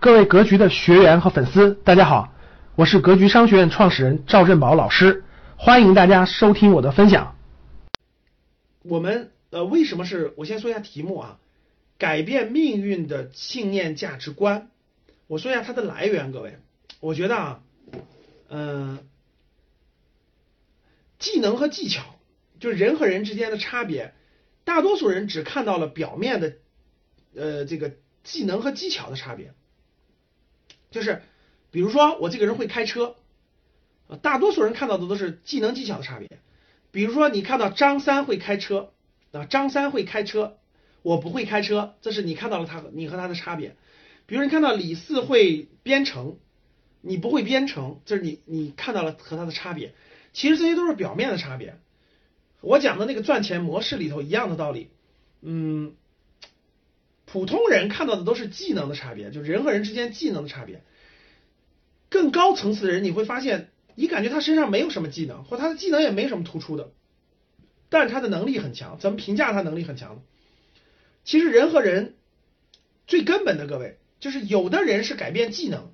各位格局的学员和粉丝，大家好，我是格局商学院创始人赵振宝老师，欢迎大家收听我的分享。我们呃，为什么是我先说一下题目啊？改变命运的信念价值观。我说一下它的来源，各位，我觉得啊，嗯、技能和技巧，就是人和人之间的差别，大多数人只看到了表面的呃这个技能和技巧的差别。就是比如说我这个人会开车，呃大多数人看到的都是技能技巧的差别。比如说你看到张三会开车啊，张三会开车，我不会开车，这是你看到了他和你和他的差别。比如你看到李四会编程，你不会编程，这是你你看到了和他的差别。其实这些都是表面的差别。我讲的那个赚钱模式里头一样的道理，嗯，普通人看到的都是技能的差别，就人和人之间技能的差别。更高层次的人，你会发现，你感觉他身上没有什么技能，或他的技能也没什么突出的，但是他的能力很强。怎么评价他能力很强呢？其实人和人最根本的，各位，就是有的人是改变技能，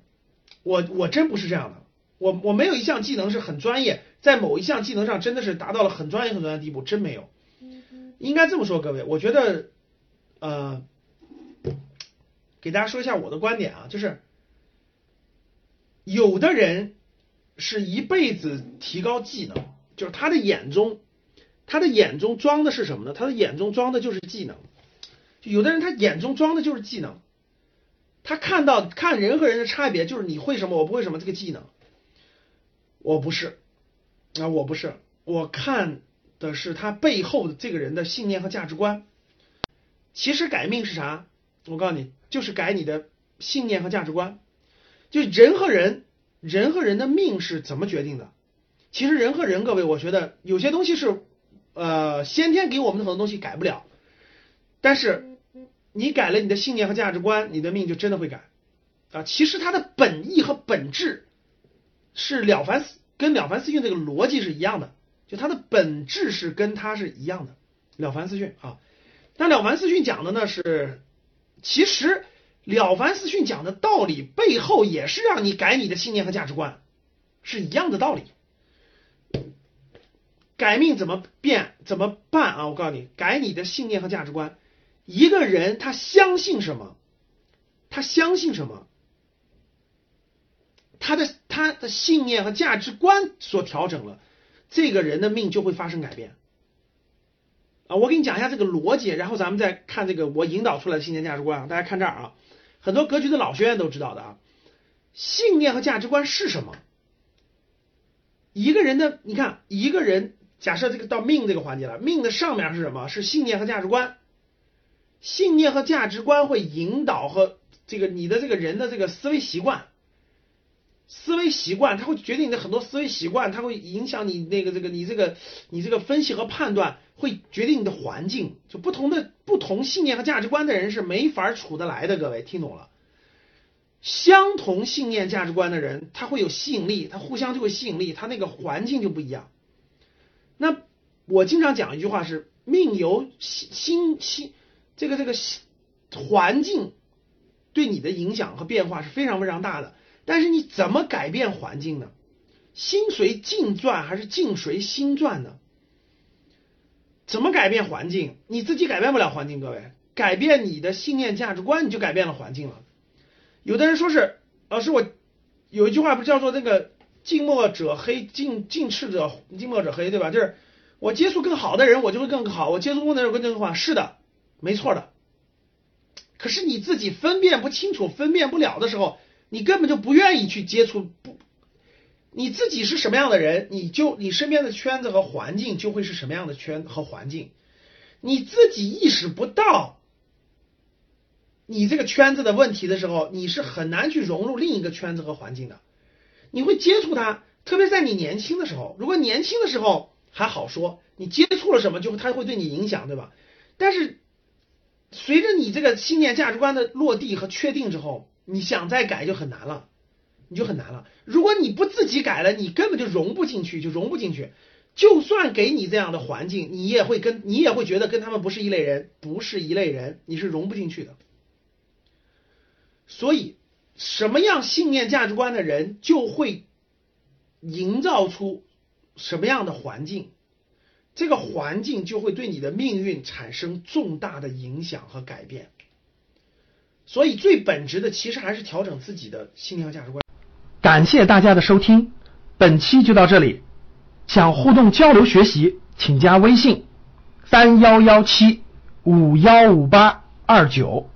我我真不是这样的，我我没有一项技能是很专业，在某一项技能上真的是达到了很专业很专业的地步，真没有。应该这么说，各位，我觉得，呃，给大家说一下我的观点啊，就是有的人是一辈子提高技能，就是他的眼中，他的眼中装的是什么呢？他的眼中装的就是技能。有的人他眼中装的就是技能，他看到看人和人的差别就是你会什么，我不会什么这个技能。我不是啊，我不是，我看的是他背后的这个人的信念和价值观。其实改命是啥？我告诉你，就是改你的信念和价值观。就人和人，人和人的命是怎么决定的？其实人和人，各位，我觉得有些东西是呃先天给我们的很多东西改不了，但是你改了你的信念和价值观，你的命就真的会改啊。其实它的本意和本质是了凡四跟了凡四训这个逻辑是一样的，就它的本质是跟它是一样的。了凡四训啊，但了凡四训讲的呢是，其实了凡四训讲的道理背后也是让你改你的信念和价值观，是一样的道理。改命怎么变？怎么办啊？我告诉你，改你的信念和价值观。一个人他相信什么，他相信什么，他的他的信念和价值观所调整了，这个人的命就会发生改变。啊，我给你讲一下这个逻辑，然后咱们再看这个我引导出来的信念价值观啊。大家看这儿啊，很多格局的老学员都知道的啊，信念和价值观是什么？一个人的，你看，一个人假设这个到命这个环节了，命的上面是什么？是信念和价值观。信念和价值观会引导和这个你的这个人的这个思维习惯，思维习惯它会决定你的很多思维习惯，它会影响你那个这个你这个你这个分析和判断，会决定你的环境。就不同的不同信念和价值观的人是没法处得来的，各位听懂了？相同信念价值观的人，他会有吸引力，他互相就会吸引力，他那个环境就不一样。那我经常讲一句话是：命由心心。这个这个环境对你的影响和变化是非常非常大的，但是你怎么改变环境呢？心随境转还是境随心转呢？怎么改变环境？你自己改变不了环境，各位，改变你的信念价值观，你就改变了环境了。有的人说是老师，我有一句话不叫做那个近墨者黑，近近赤者近墨者黑，对吧？就是我接触更好的人，我就会更好；我接触不的人，会更好。是的。没错的，可是你自己分辨不清楚、分辨不了的时候，你根本就不愿意去接触。不，你自己是什么样的人，你就你身边的圈子和环境就会是什么样的圈和环境。你自己意识不到你这个圈子的问题的时候，你是很难去融入另一个圈子和环境的。你会接触它，特别在你年轻的时候。如果年轻的时候还好说，你接触了什么，就它会对你影响，对吧？但是随着你这个信念价值观的落地和确定之后，你想再改就很难了，你就很难了。如果你不自己改了，你根本就融不进去，就融不进去。就算给你这样的环境，你也会跟你也会觉得跟他们不是一类人，不是一类人，你是融不进去的。所以，什么样信念价值观的人，就会营造出什么样的环境，这个环境就会对你的命运产生重大的影响和改变。所以最本质的其实还是调整自己的信念和价值观。感谢大家的收听，本期就到这里。想互动交流学习，请加微信三幺幺七五幺五八二九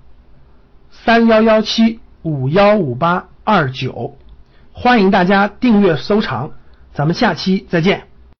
三幺幺七五幺五八二九，欢迎大家订阅收藏，咱们下期再见。